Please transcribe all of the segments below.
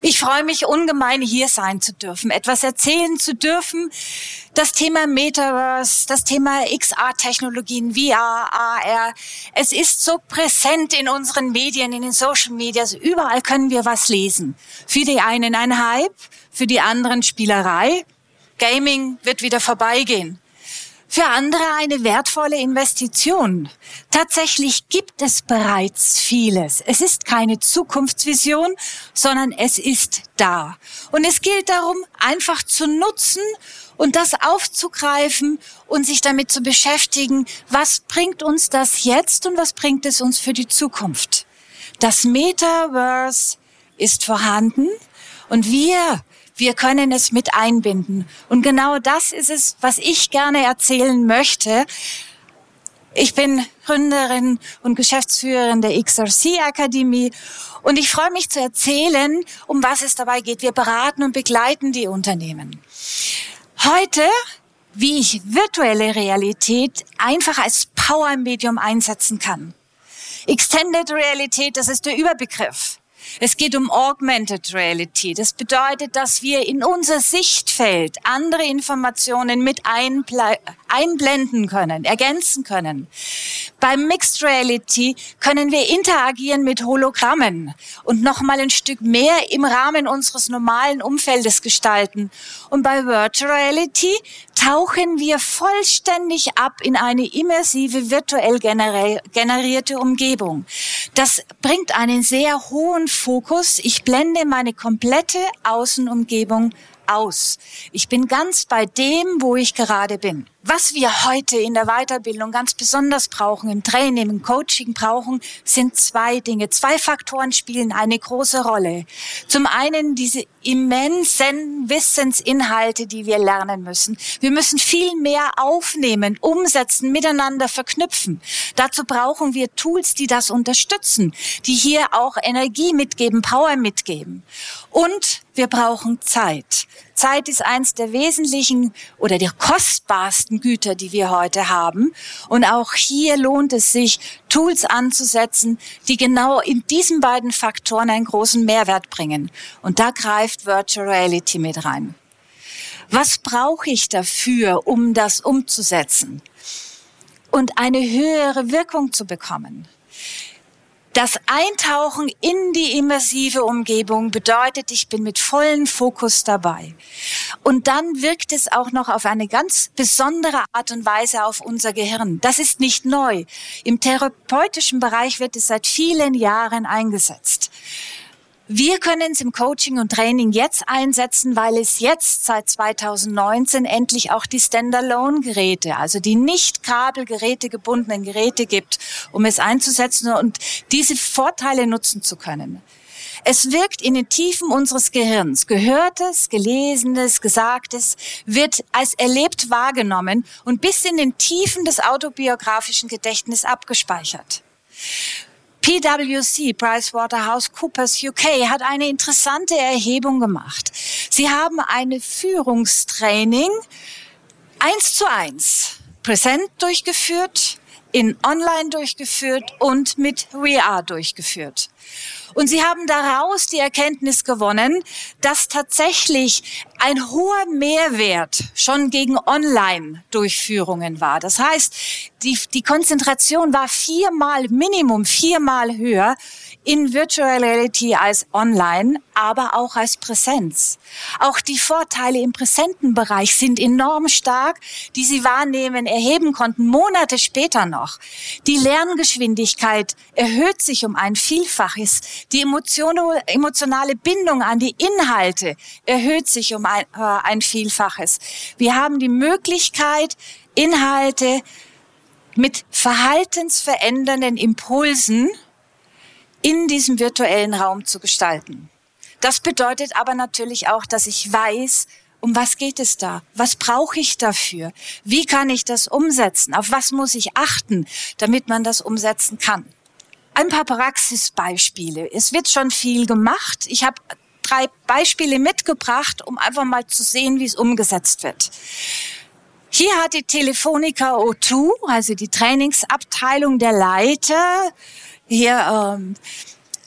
Ich freue mich ungemein, hier sein zu dürfen, etwas erzählen zu dürfen. Das Thema Metaverse, das Thema XR-Technologien, VR, AR. Es ist so präsent in unseren Medien, in den Social Medias. Überall können wir was lesen. Für die einen ein Hype, für die anderen Spielerei. Gaming wird wieder vorbeigehen für andere eine wertvolle Investition. Tatsächlich gibt es bereits vieles. Es ist keine Zukunftsvision, sondern es ist da. Und es gilt darum, einfach zu nutzen und das aufzugreifen und sich damit zu beschäftigen, was bringt uns das jetzt und was bringt es uns für die Zukunft. Das Metaverse ist vorhanden und wir wir können es mit einbinden. Und genau das ist es, was ich gerne erzählen möchte. Ich bin Gründerin und Geschäftsführerin der XRC Akademie und ich freue mich zu erzählen, um was es dabei geht. Wir beraten und begleiten die Unternehmen. Heute, wie ich virtuelle Realität einfach als Power-Medium einsetzen kann. Extended Realität, das ist der Überbegriff. Es geht um Augmented Reality. Das bedeutet, dass wir in unser Sichtfeld andere Informationen mit einblenden können, ergänzen können. Beim Mixed Reality können wir interagieren mit Hologrammen und nochmal ein Stück mehr im Rahmen unseres normalen Umfeldes gestalten. Und bei Virtual Reality tauchen wir vollständig ab in eine immersive, virtuell generierte Umgebung. Das bringt einen sehr hohen Fokus. Ich blende meine komplette Außenumgebung aus. Ich bin ganz bei dem, wo ich gerade bin. Was wir heute in der Weiterbildung ganz besonders brauchen, im Training, im Coaching brauchen, sind zwei Dinge. Zwei Faktoren spielen eine große Rolle. Zum einen diese immensen Wissensinhalte, die wir lernen müssen. Wir müssen viel mehr aufnehmen, umsetzen, miteinander verknüpfen. Dazu brauchen wir Tools, die das unterstützen, die hier auch Energie mitgeben, Power mitgeben. Und wir brauchen Zeit. Zeit ist eins der wesentlichen oder der kostbarsten Güter, die wir heute haben. Und auch hier lohnt es sich, Tools anzusetzen, die genau in diesen beiden Faktoren einen großen Mehrwert bringen. Und da greift Virtual Reality mit rein. Was brauche ich dafür, um das umzusetzen und eine höhere Wirkung zu bekommen? Das Eintauchen in die immersive Umgebung bedeutet, ich bin mit vollem Fokus dabei. Und dann wirkt es auch noch auf eine ganz besondere Art und Weise auf unser Gehirn. Das ist nicht neu. Im therapeutischen Bereich wird es seit vielen Jahren eingesetzt. Wir können es im Coaching und Training jetzt einsetzen, weil es jetzt seit 2019 endlich auch die Standalone-Geräte, also die nicht kabelgeräte gebundenen Geräte gibt, um es einzusetzen und diese Vorteile nutzen zu können. Es wirkt in den Tiefen unseres Gehirns. Gehörtes, Gelesenes, Gesagtes wird als erlebt wahrgenommen und bis in den Tiefen des autobiografischen Gedächtnisses abgespeichert. PwC, PricewaterhouseCoopers UK, hat eine interessante Erhebung gemacht. Sie haben eine Führungstraining eins zu eins präsent durchgeführt, in Online durchgeführt und mit VR durchgeführt. Und sie haben daraus die Erkenntnis gewonnen, dass tatsächlich ein hoher Mehrwert schon gegen Online-Durchführungen war. Das heißt, die, die Konzentration war viermal, Minimum viermal höher in Virtual Reality als online, aber auch als Präsenz. Auch die Vorteile im präsenten Bereich sind enorm stark, die Sie wahrnehmen, erheben konnten, Monate später noch. Die Lerngeschwindigkeit erhöht sich um ein Vielfaches. Die emotionale Bindung an die Inhalte erhöht sich um ein, äh, ein Vielfaches. Wir haben die Möglichkeit, Inhalte mit verhaltensverändernden Impulsen in diesem virtuellen Raum zu gestalten. Das bedeutet aber natürlich auch, dass ich weiß, um was geht es da? Was brauche ich dafür? Wie kann ich das umsetzen? Auf was muss ich achten, damit man das umsetzen kann? Ein paar Praxisbeispiele. Es wird schon viel gemacht. Ich habe drei Beispiele mitgebracht, um einfach mal zu sehen, wie es umgesetzt wird. Hier hat die Telefonica O2, also die Trainingsabteilung der Leiter, hier ähm,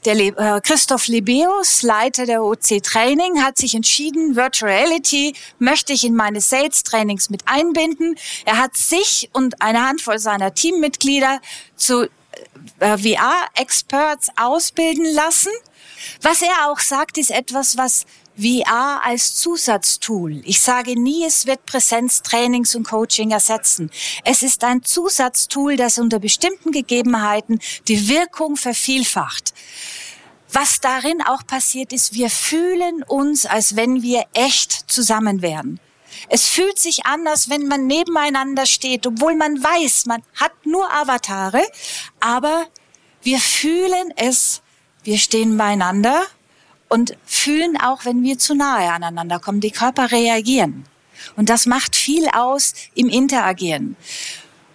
der Le äh, Christoph Lebeus, Leiter der OC Training, hat sich entschieden, Virtual Reality möchte ich in meine Sales Trainings mit einbinden. Er hat sich und eine Handvoll seiner Teammitglieder zu äh, VR-Experts ausbilden lassen. Was er auch sagt, ist etwas, was VR als Zusatztool. Ich sage nie, es wird Präsenztrainings und Coaching ersetzen. Es ist ein Zusatztool, das unter bestimmten Gegebenheiten die Wirkung vervielfacht. Was darin auch passiert ist, wir fühlen uns, als wenn wir echt zusammen wären. Es fühlt sich an, als wenn man nebeneinander steht, obwohl man weiß, man hat nur Avatare, aber wir fühlen es, wir stehen beieinander und fühlen auch, wenn wir zu nahe aneinander kommen. Die Körper reagieren. Und das macht viel aus im Interagieren.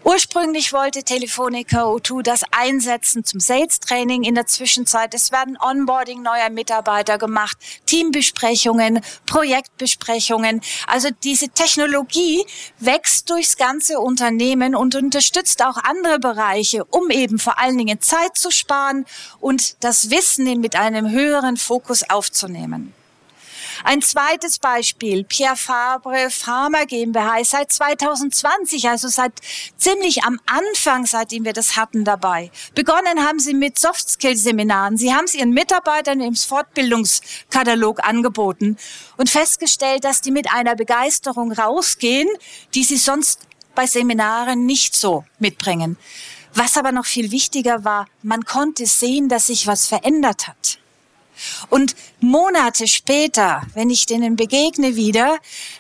Ursprünglich wollte Telefonica O2 das einsetzen zum Sales Training. In der Zwischenzeit, es werden Onboarding neuer Mitarbeiter gemacht, Teambesprechungen, Projektbesprechungen. Also diese Technologie wächst durchs ganze Unternehmen und unterstützt auch andere Bereiche, um eben vor allen Dingen Zeit zu sparen und das Wissen mit einem höheren Fokus aufzunehmen. Ein zweites Beispiel, Pierre Fabre Pharma GmbH ist seit 2020, also seit ziemlich am Anfang, seitdem wir das hatten dabei. Begonnen haben sie mit Soft Skill Seminaren. Sie haben es ihren Mitarbeitern im Fortbildungskatalog angeboten und festgestellt, dass die mit einer Begeisterung rausgehen, die sie sonst bei Seminaren nicht so mitbringen. Was aber noch viel wichtiger war, man konnte sehen, dass sich was verändert hat. Und Monate später, wenn ich denen begegne wieder,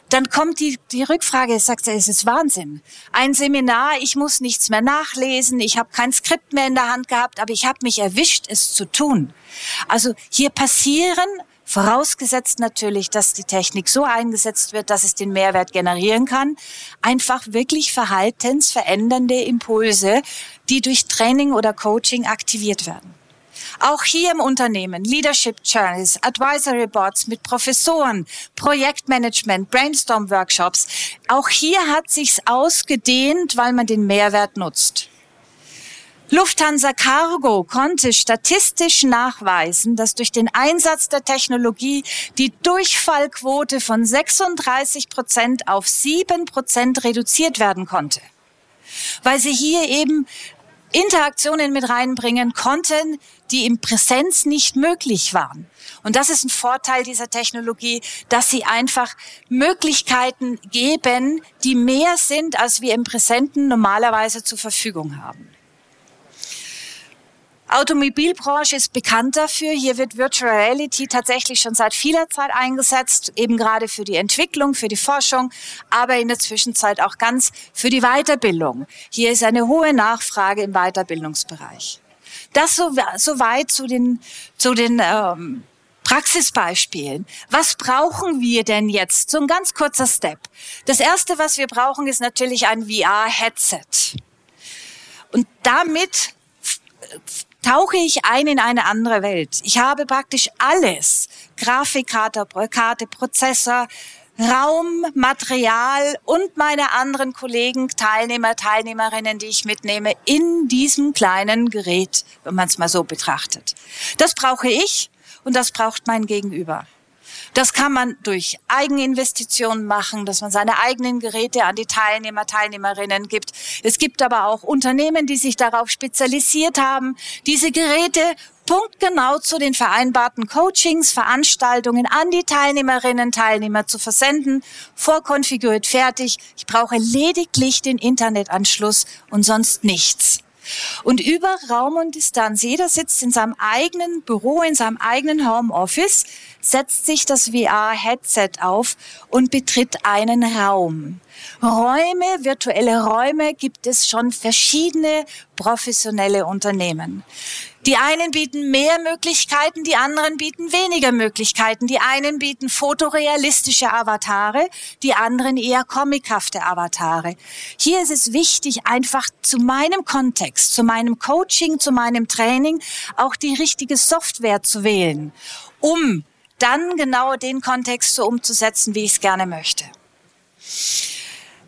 dann kommt die, die Rückfrage, sagt er, es ist Wahnsinn. Ein Seminar, ich muss nichts mehr nachlesen, ich habe kein Skript mehr in der Hand gehabt, aber ich habe mich erwischt, es zu tun. Also hier passieren, vorausgesetzt natürlich, dass die Technik so eingesetzt wird, dass es den Mehrwert generieren kann, einfach wirklich verhaltensverändernde Impulse, die durch Training oder Coaching aktiviert werden. Auch hier im Unternehmen Leadership Journals, Advisory Boards mit Professoren, Projektmanagement, Brainstorm Workshops. Auch hier hat sich's ausgedehnt, weil man den Mehrwert nutzt. Lufthansa Cargo konnte statistisch nachweisen, dass durch den Einsatz der Technologie die Durchfallquote von 36 Prozent auf 7 Prozent reduziert werden konnte. Weil sie hier eben Interaktionen mit reinbringen konnten, die im Präsenz nicht möglich waren. Und das ist ein Vorteil dieser Technologie, dass sie einfach Möglichkeiten geben, die mehr sind, als wir im Präsenten normalerweise zur Verfügung haben. Automobilbranche ist bekannt dafür. Hier wird Virtual Reality tatsächlich schon seit vieler Zeit eingesetzt, eben gerade für die Entwicklung, für die Forschung, aber in der Zwischenzeit auch ganz für die Weiterbildung. Hier ist eine hohe Nachfrage im Weiterbildungsbereich. Das so, so weit zu den, zu den ähm, Praxisbeispielen. Was brauchen wir denn jetzt? So ein ganz kurzer Step. Das erste, was wir brauchen, ist natürlich ein VR-Headset. Und damit tauche ich ein in eine andere Welt. Ich habe praktisch alles. Grafikkarte, Karte, Prozessor, Raum, Material und meine anderen Kollegen, Teilnehmer, Teilnehmerinnen, die ich mitnehme, in diesem kleinen Gerät, wenn man es mal so betrachtet. Das brauche ich und das braucht mein Gegenüber. Das kann man durch Eigeninvestitionen machen, dass man seine eigenen Geräte an die Teilnehmer, Teilnehmerinnen gibt. Es gibt aber auch Unternehmen, die sich darauf spezialisiert haben, diese Geräte punktgenau zu den vereinbarten Coachings, Veranstaltungen an die Teilnehmerinnen, Teilnehmer zu versenden, vorkonfiguriert fertig. Ich brauche lediglich den Internetanschluss und sonst nichts. Und über Raum und Distanz, jeder sitzt in seinem eigenen Büro, in seinem eigenen Homeoffice, setzt sich das VR-Headset auf und betritt einen Raum. Räume, virtuelle Räume gibt es schon verschiedene professionelle Unternehmen. Die einen bieten mehr Möglichkeiten, die anderen bieten weniger Möglichkeiten. Die einen bieten fotorealistische Avatare, die anderen eher comichafte Avatare. Hier ist es wichtig, einfach zu meinem Kontext, zu meinem Coaching, zu meinem Training auch die richtige Software zu wählen, um dann genau den Kontext so umzusetzen, wie ich es gerne möchte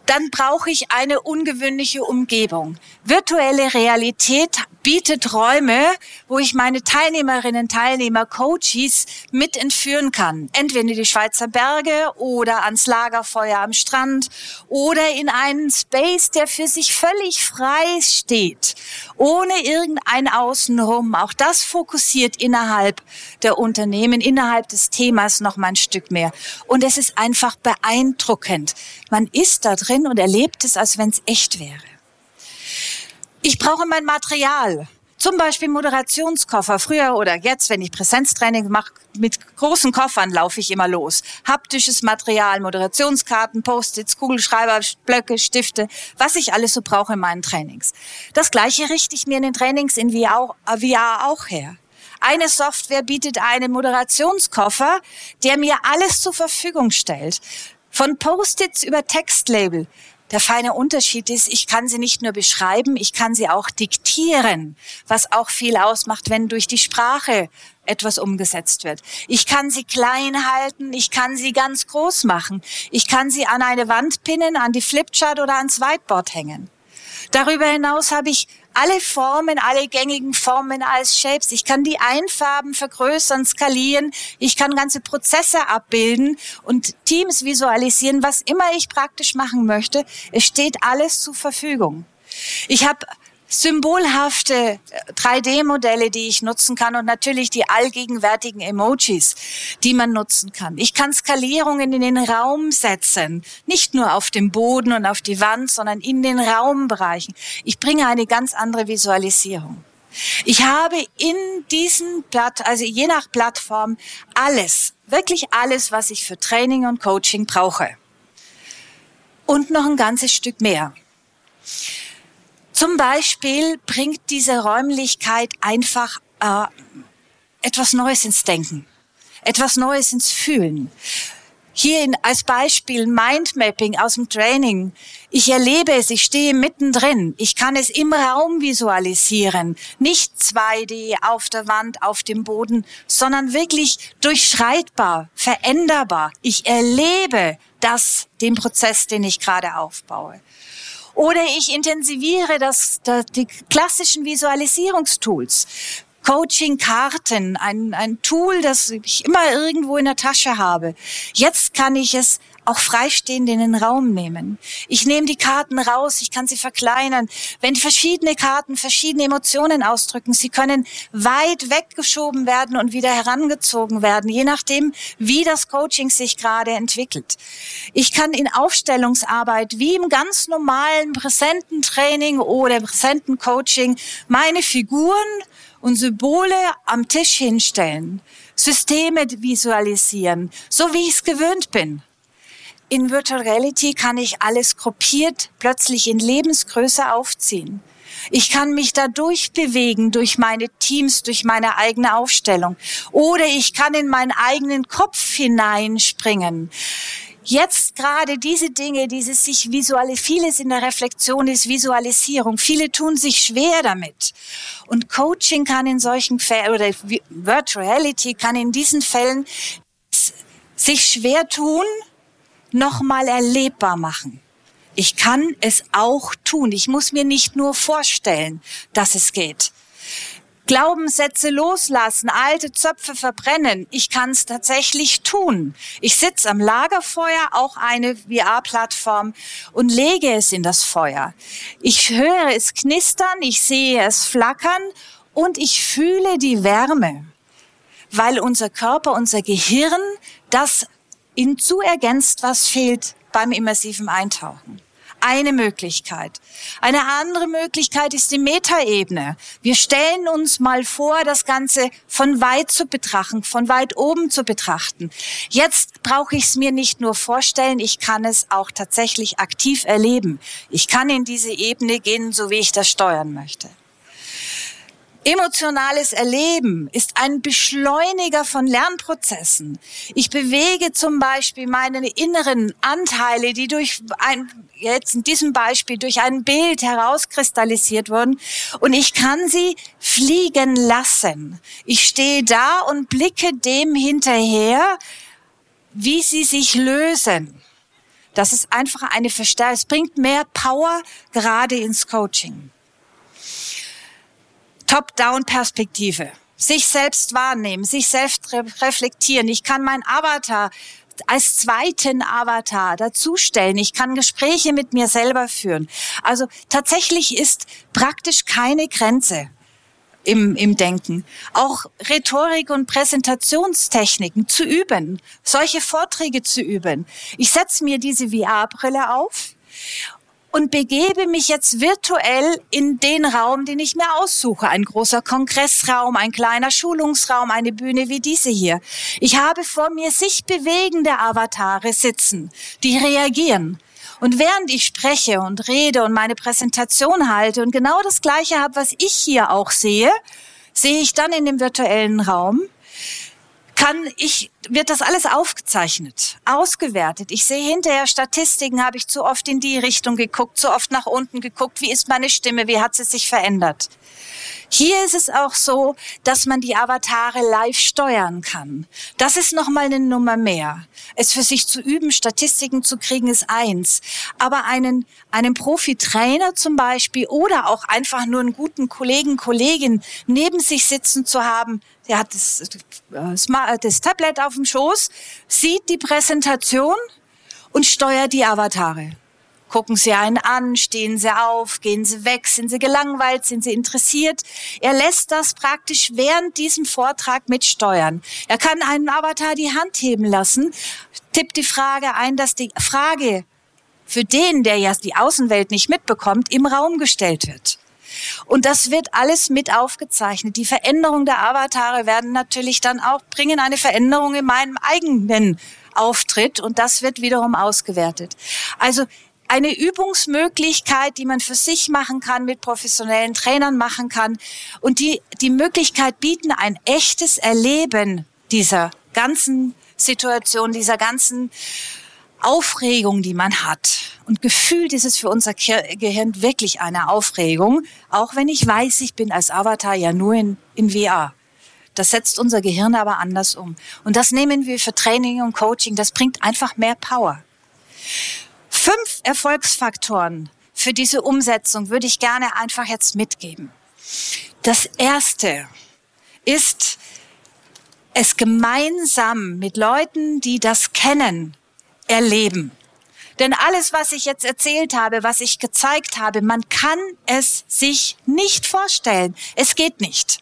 dann brauche ich eine ungewöhnliche Umgebung. Virtuelle Realität bietet Räume, wo ich meine Teilnehmerinnen, Teilnehmer, Coaches mit entführen kann. Entweder in die Schweizer Berge oder ans Lagerfeuer am Strand oder in einen Space, der für sich völlig frei steht, ohne irgendein Außenrum. Auch das fokussiert innerhalb der Unternehmen, innerhalb des Themas noch mal ein Stück mehr. Und es ist einfach beeindruckend. Man ist da drin und erlebt es, als wenn es echt wäre. Ich brauche mein Material. Zum Beispiel Moderationskoffer. Früher oder jetzt, wenn ich Präsenztraining mache, mit großen Koffern laufe ich immer los. Haptisches Material, Moderationskarten, Post-its, Kugelschreiber, Blöcke, Stifte, was ich alles so brauche in meinen Trainings. Das gleiche richte ich mir in den Trainings in VR auch her. Eine Software bietet einen Moderationskoffer, der mir alles zur Verfügung stellt. Von Post-its über Textlabel, der feine Unterschied ist, ich kann sie nicht nur beschreiben, ich kann sie auch diktieren, was auch viel ausmacht, wenn durch die Sprache etwas umgesetzt wird. Ich kann sie klein halten, ich kann sie ganz groß machen, ich kann sie an eine Wand pinnen, an die Flipchart oder ans Whiteboard hängen. Darüber hinaus habe ich alle Formen, alle gängigen Formen als Shapes. Ich kann die einfärben, vergrößern, skalieren. Ich kann ganze Prozesse abbilden und Teams visualisieren, was immer ich praktisch machen möchte. Es steht alles zur Verfügung. Ich habe symbolhafte 3D-Modelle, äh, die ich nutzen kann und natürlich die allgegenwärtigen Emojis, die man nutzen kann. Ich kann Skalierungen in den Raum setzen, nicht nur auf dem Boden und auf die Wand, sondern in den Raumbereichen. Ich bringe eine ganz andere Visualisierung. Ich habe in diesen Platt, also je nach Plattform alles, wirklich alles, was ich für Training und Coaching brauche. Und noch ein ganzes Stück mehr. Zum Beispiel bringt diese Räumlichkeit einfach äh, etwas Neues ins Denken, etwas Neues ins Fühlen. Hier in, als Beispiel Mindmapping aus dem Training. Ich erlebe es, ich stehe mittendrin. Ich kann es im Raum visualisieren. Nicht 2D auf der Wand, auf dem Boden, sondern wirklich durchschreitbar, veränderbar. Ich erlebe das, den Prozess, den ich gerade aufbaue. Oder ich intensiviere das, das die klassischen Visualisierungstools. Coaching-Karten, ein, ein Tool, das ich immer irgendwo in der Tasche habe. Jetzt kann ich es auch freistehend in den Raum nehmen. Ich nehme die Karten raus, ich kann sie verkleinern. Wenn verschiedene Karten verschiedene Emotionen ausdrücken, sie können weit weggeschoben werden und wieder herangezogen werden, je nachdem, wie das Coaching sich gerade entwickelt. Ich kann in Aufstellungsarbeit wie im ganz normalen präsenten Training oder präsenten Coaching meine Figuren und Symbole am Tisch hinstellen, Systeme visualisieren, so wie ich es gewöhnt bin. In Virtual Reality kann ich alles gruppiert plötzlich in Lebensgröße aufziehen. Ich kann mich da durchbewegen durch meine Teams, durch meine eigene Aufstellung. Oder ich kann in meinen eigenen Kopf hineinspringen. Jetzt gerade diese Dinge, dieses sich visuelle, vieles in der Reflexion ist Visualisierung. Viele tun sich schwer damit. Und Coaching kann in solchen Fällen, oder Virtual Reality kann in diesen Fällen sich schwer tun, nochmal erlebbar machen. Ich kann es auch tun. Ich muss mir nicht nur vorstellen, dass es geht. Glaubenssätze loslassen, alte Zöpfe verbrennen. Ich kann es tatsächlich tun. Ich sitze am Lagerfeuer, auch eine VR-Plattform, und lege es in das Feuer. Ich höre es knistern, ich sehe es flackern und ich fühle die Wärme, weil unser Körper, unser Gehirn das hinzu ergänzt, was fehlt beim immersiven Eintauchen. Eine Möglichkeit. Eine andere Möglichkeit ist die Metaebene. Wir stellen uns mal vor, das Ganze von weit zu betrachten, von weit oben zu betrachten. Jetzt brauche ich es mir nicht nur vorstellen, ich kann es auch tatsächlich aktiv erleben. Ich kann in diese Ebene gehen, so wie ich das steuern möchte. Emotionales Erleben ist ein Beschleuniger von Lernprozessen. Ich bewege zum Beispiel meine inneren Anteile, die durch ein, jetzt in diesem Beispiel durch ein Bild herauskristallisiert wurden und ich kann sie fliegen lassen. Ich stehe da und blicke dem hinterher, wie sie sich lösen. Das ist einfach eine Verstärkung. Es bringt mehr Power gerade ins Coaching. Top-Down-Perspektive. Sich selbst wahrnehmen, sich selbst reflektieren. Ich kann mein Avatar als zweiten Avatar dazustellen. Ich kann Gespräche mit mir selber führen. Also tatsächlich ist praktisch keine Grenze im, im Denken. Auch Rhetorik und Präsentationstechniken zu üben, solche Vorträge zu üben. Ich setze mir diese VR-Brille auf und begebe mich jetzt virtuell in den Raum, den ich mir aussuche. Ein großer Kongressraum, ein kleiner Schulungsraum, eine Bühne wie diese hier. Ich habe vor mir sich bewegende Avatare sitzen, die reagieren. Und während ich spreche und rede und meine Präsentation halte und genau das Gleiche habe, was ich hier auch sehe, sehe ich dann in dem virtuellen Raum kann ich, wird das alles aufgezeichnet, ausgewertet. Ich sehe hinterher Statistiken, habe ich zu oft in die Richtung geguckt, zu oft nach unten geguckt, wie ist meine Stimme, wie hat sie sich verändert. Hier ist es auch so, dass man die Avatare live steuern kann. Das ist nochmal eine Nummer mehr. Es für sich zu üben, Statistiken zu kriegen, ist eins. Aber einen, einen Profi-Trainer zum Beispiel oder auch einfach nur einen guten Kollegen, Kollegin neben sich sitzen zu haben, der hat das, äh, das Tablet auf dem Schoß, sieht die Präsentation und steuert die Avatare. Gucken Sie einen an, stehen Sie auf, gehen Sie weg, sind Sie gelangweilt, sind Sie interessiert. Er lässt das praktisch während diesem Vortrag mitsteuern. Er kann einen Avatar die Hand heben lassen, tippt die Frage ein, dass die Frage für den, der ja die Außenwelt nicht mitbekommt, im Raum gestellt wird. Und das wird alles mit aufgezeichnet. Die Veränderung der Avatare werden natürlich dann auch bringen eine Veränderung in meinem eigenen Auftritt und das wird wiederum ausgewertet. Also eine Übungsmöglichkeit, die man für sich machen kann, mit professionellen Trainern machen kann und die die Möglichkeit bieten, ein echtes Erleben dieser ganzen Situation, dieser ganzen Aufregung, die man hat. Und gefühlt ist es für unser Gehirn wirklich eine Aufregung, auch wenn ich weiß, ich bin als Avatar ja nur in, in VR. Das setzt unser Gehirn aber anders um. Und das nehmen wir für Training und Coaching. Das bringt einfach mehr Power. Fünf Erfolgsfaktoren für diese Umsetzung würde ich gerne einfach jetzt mitgeben. Das erste ist, es gemeinsam mit Leuten, die das kennen, erleben. Denn alles, was ich jetzt erzählt habe, was ich gezeigt habe, man kann es sich nicht vorstellen. Es geht nicht.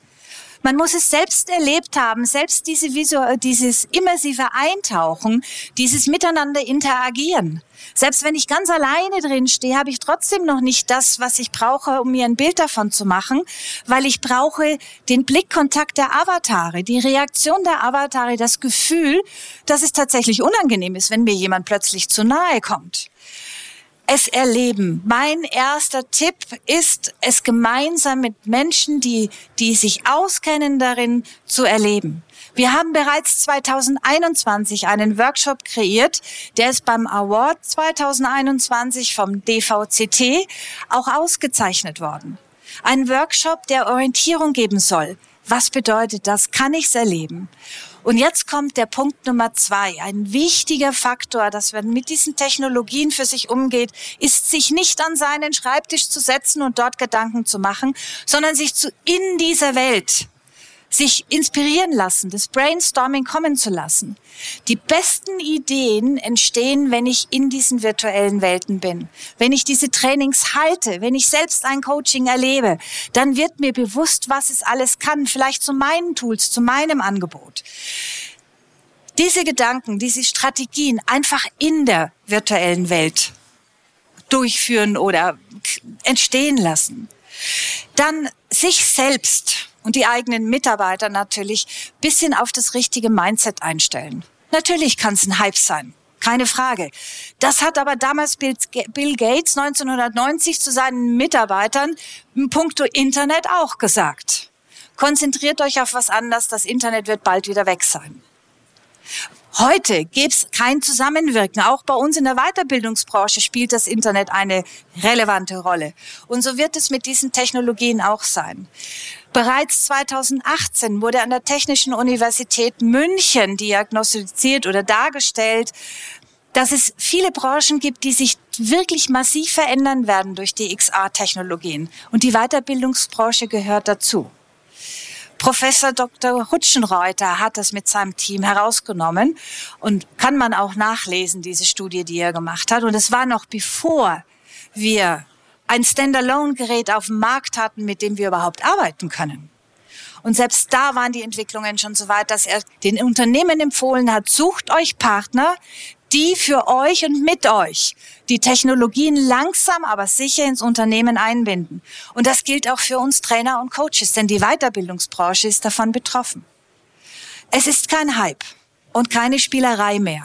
Man muss es selbst erlebt haben, selbst diese Visual, dieses immersive Eintauchen, dieses Miteinander interagieren. Selbst wenn ich ganz alleine drin stehe, habe ich trotzdem noch nicht das, was ich brauche, um mir ein Bild davon zu machen, weil ich brauche den Blickkontakt der Avatare, die Reaktion der Avatare, das Gefühl, dass es tatsächlich unangenehm ist, wenn mir jemand plötzlich zu nahe kommt es erleben. Mein erster Tipp ist, es gemeinsam mit Menschen, die, die sich auskennen darin, zu erleben. Wir haben bereits 2021 einen Workshop kreiert, der ist beim Award 2021 vom DVCT auch ausgezeichnet worden. Ein Workshop, der Orientierung geben soll. Was bedeutet das? Kann ich's erleben? Und jetzt kommt der Punkt Nummer zwei. Ein wichtiger Faktor, dass man mit diesen Technologien für sich umgeht, ist sich nicht an seinen Schreibtisch zu setzen und dort Gedanken zu machen, sondern sich zu in dieser Welt sich inspirieren lassen, das Brainstorming kommen zu lassen. Die besten Ideen entstehen, wenn ich in diesen virtuellen Welten bin. Wenn ich diese Trainings halte, wenn ich selbst ein Coaching erlebe, dann wird mir bewusst, was es alles kann, vielleicht zu meinen Tools, zu meinem Angebot. Diese Gedanken, diese Strategien einfach in der virtuellen Welt durchführen oder entstehen lassen. Dann sich selbst und die eigenen Mitarbeiter natürlich bisschen auf das richtige Mindset einstellen. Natürlich kann es ein Hype sein. Keine Frage. Das hat aber damals Bill, Gates 1990 zu seinen Mitarbeitern im puncto Internet auch gesagt. Konzentriert euch auf was anderes, das Internet wird bald wieder weg sein. Heute gibt's kein Zusammenwirken. Auch bei uns in der Weiterbildungsbranche spielt das Internet eine relevante Rolle. Und so wird es mit diesen Technologien auch sein. Bereits 2018 wurde an der Technischen Universität München diagnostiziert oder dargestellt, dass es viele Branchen gibt, die sich wirklich massiv verändern werden durch die XR-Technologien. Und die Weiterbildungsbranche gehört dazu. Professor Dr. Hutschenreuter hat das mit seinem Team herausgenommen und kann man auch nachlesen, diese Studie, die er gemacht hat. Und es war noch bevor wir ein Standalone-Gerät auf dem Markt hatten, mit dem wir überhaupt arbeiten können. Und selbst da waren die Entwicklungen schon so weit, dass er den Unternehmen empfohlen hat, sucht euch Partner, die für euch und mit euch die Technologien langsam, aber sicher ins Unternehmen einbinden. Und das gilt auch für uns Trainer und Coaches, denn die Weiterbildungsbranche ist davon betroffen. Es ist kein Hype und keine Spielerei mehr.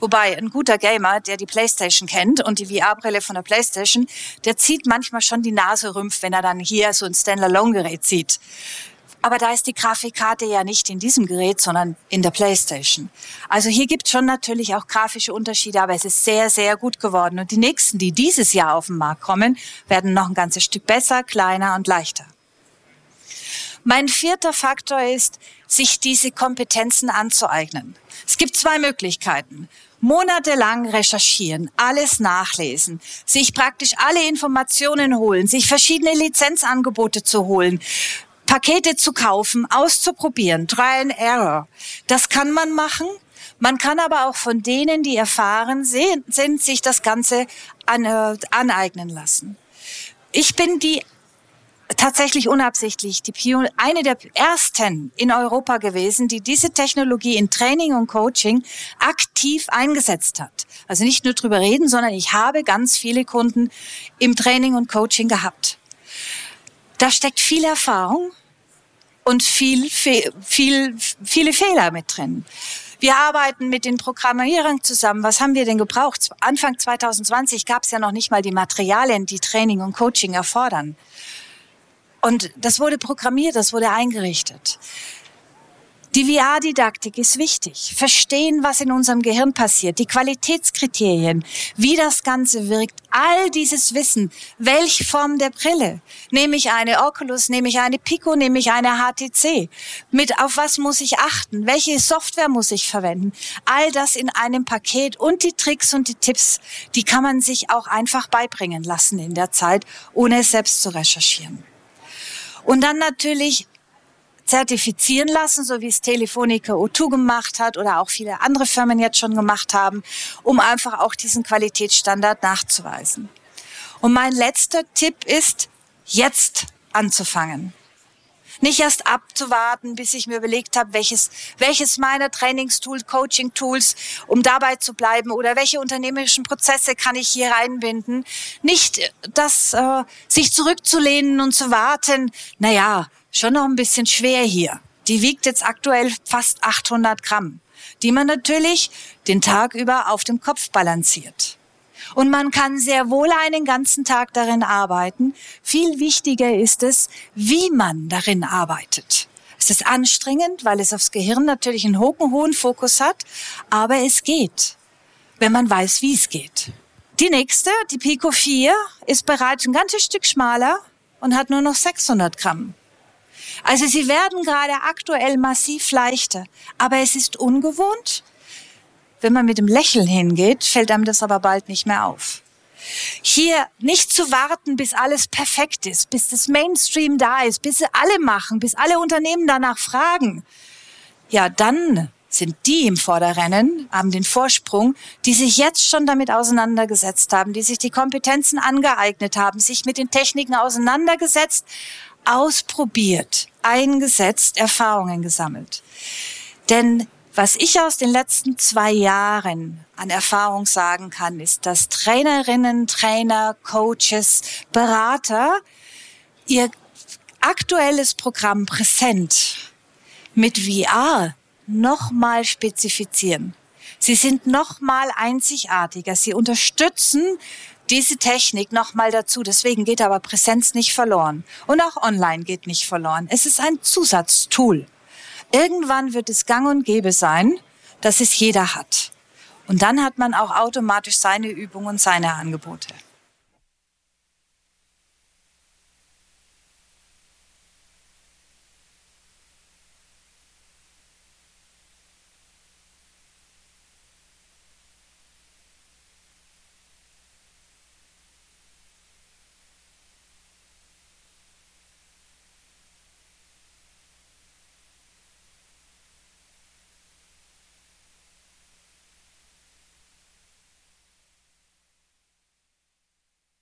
Wobei ein guter Gamer, der die PlayStation kennt und die VR-Brille von der PlayStation, der zieht manchmal schon die Nase rümpf, wenn er dann hier so ein Standalone-Gerät sieht. Aber da ist die Grafikkarte ja nicht in diesem Gerät, sondern in der PlayStation. Also hier gibt es schon natürlich auch grafische Unterschiede, aber es ist sehr, sehr gut geworden. Und die nächsten, die dieses Jahr auf den Markt kommen, werden noch ein ganzes Stück besser, kleiner und leichter. Mein vierter Faktor ist, sich diese Kompetenzen anzueignen. Es gibt zwei Möglichkeiten monatelang recherchieren, alles nachlesen, sich praktisch alle Informationen holen, sich verschiedene Lizenzangebote zu holen, Pakete zu kaufen, auszuprobieren, Try and Error. Das kann man machen. Man kann aber auch von denen, die erfahren sind, sich das Ganze an, äh, aneignen lassen. Ich bin die tatsächlich unabsichtlich die Pion eine der ersten in Europa gewesen, die diese Technologie in Training und Coaching aktiv eingesetzt hat. Also nicht nur drüber reden, sondern ich habe ganz viele Kunden im Training und Coaching gehabt. Da steckt viel Erfahrung und viel, viel, viele Fehler mit drin. Wir arbeiten mit den Programmierern zusammen. Was haben wir denn gebraucht? Anfang 2020 gab es ja noch nicht mal die Materialien, die Training und Coaching erfordern. Und das wurde programmiert, das wurde eingerichtet. Die VR-Didaktik ist wichtig. Verstehen, was in unserem Gehirn passiert, die Qualitätskriterien, wie das Ganze wirkt, all dieses Wissen. Welche Form der Brille? Nehme ich eine Oculus, nehme ich eine Pico, nehme ich eine HTC? Mit auf was muss ich achten? Welche Software muss ich verwenden? All das in einem Paket und die Tricks und die Tipps, die kann man sich auch einfach beibringen lassen in der Zeit, ohne es selbst zu recherchieren. Und dann natürlich zertifizieren lassen, so wie es Telefonica O2 gemacht hat oder auch viele andere Firmen jetzt schon gemacht haben, um einfach auch diesen Qualitätsstandard nachzuweisen. Und mein letzter Tipp ist, jetzt anzufangen. Nicht erst abzuwarten, bis ich mir überlegt habe, welches, welches meiner Trainingstools, Coaching-Tools, um dabei zu bleiben oder welche unternehmerischen Prozesse kann ich hier reinbinden. Nicht das, äh, sich zurückzulehnen und zu warten, naja, schon noch ein bisschen schwer hier. Die wiegt jetzt aktuell fast 800 Gramm, die man natürlich den Tag über auf dem Kopf balanciert. Und man kann sehr wohl einen ganzen Tag darin arbeiten. Viel wichtiger ist es, wie man darin arbeitet. Es ist anstrengend, weil es aufs Gehirn natürlich einen hohen, Fokus hat, aber es geht, wenn man weiß, wie es geht. Die nächste, die Pico 4, ist bereits ein ganzes Stück schmaler und hat nur noch 600 Gramm. Also sie werden gerade aktuell massiv leichter, aber es ist ungewohnt. Wenn man mit dem Lächeln hingeht, fällt einem das aber bald nicht mehr auf. Hier nicht zu warten, bis alles perfekt ist, bis das Mainstream da ist, bis sie alle machen, bis alle Unternehmen danach fragen. Ja, dann sind die im Vorderrennen, haben den Vorsprung, die sich jetzt schon damit auseinandergesetzt haben, die sich die Kompetenzen angeeignet haben, sich mit den Techniken auseinandergesetzt, ausprobiert, eingesetzt, Erfahrungen gesammelt. Denn Was ich aus den letzten zwei Jahren an Erfahrung sagen kann, ist, dass Trainerinnen, Trainer, Coaches, Berater ihr aktuelles Programm präsent mit VR nochmal spezifizieren. Sie sind nochmal einzigartiger. Sie unterstützen diese Technik nochmal dazu. Deswegen geht aber Präsenz nicht verloren. Und auch online geht nicht verloren. Es ist ein Zusatztool. Irgendwann wird es gang und gäbe sein, dass es jeder hat. Und dann hat man auch automatisch seine Übungen und seine Angebote.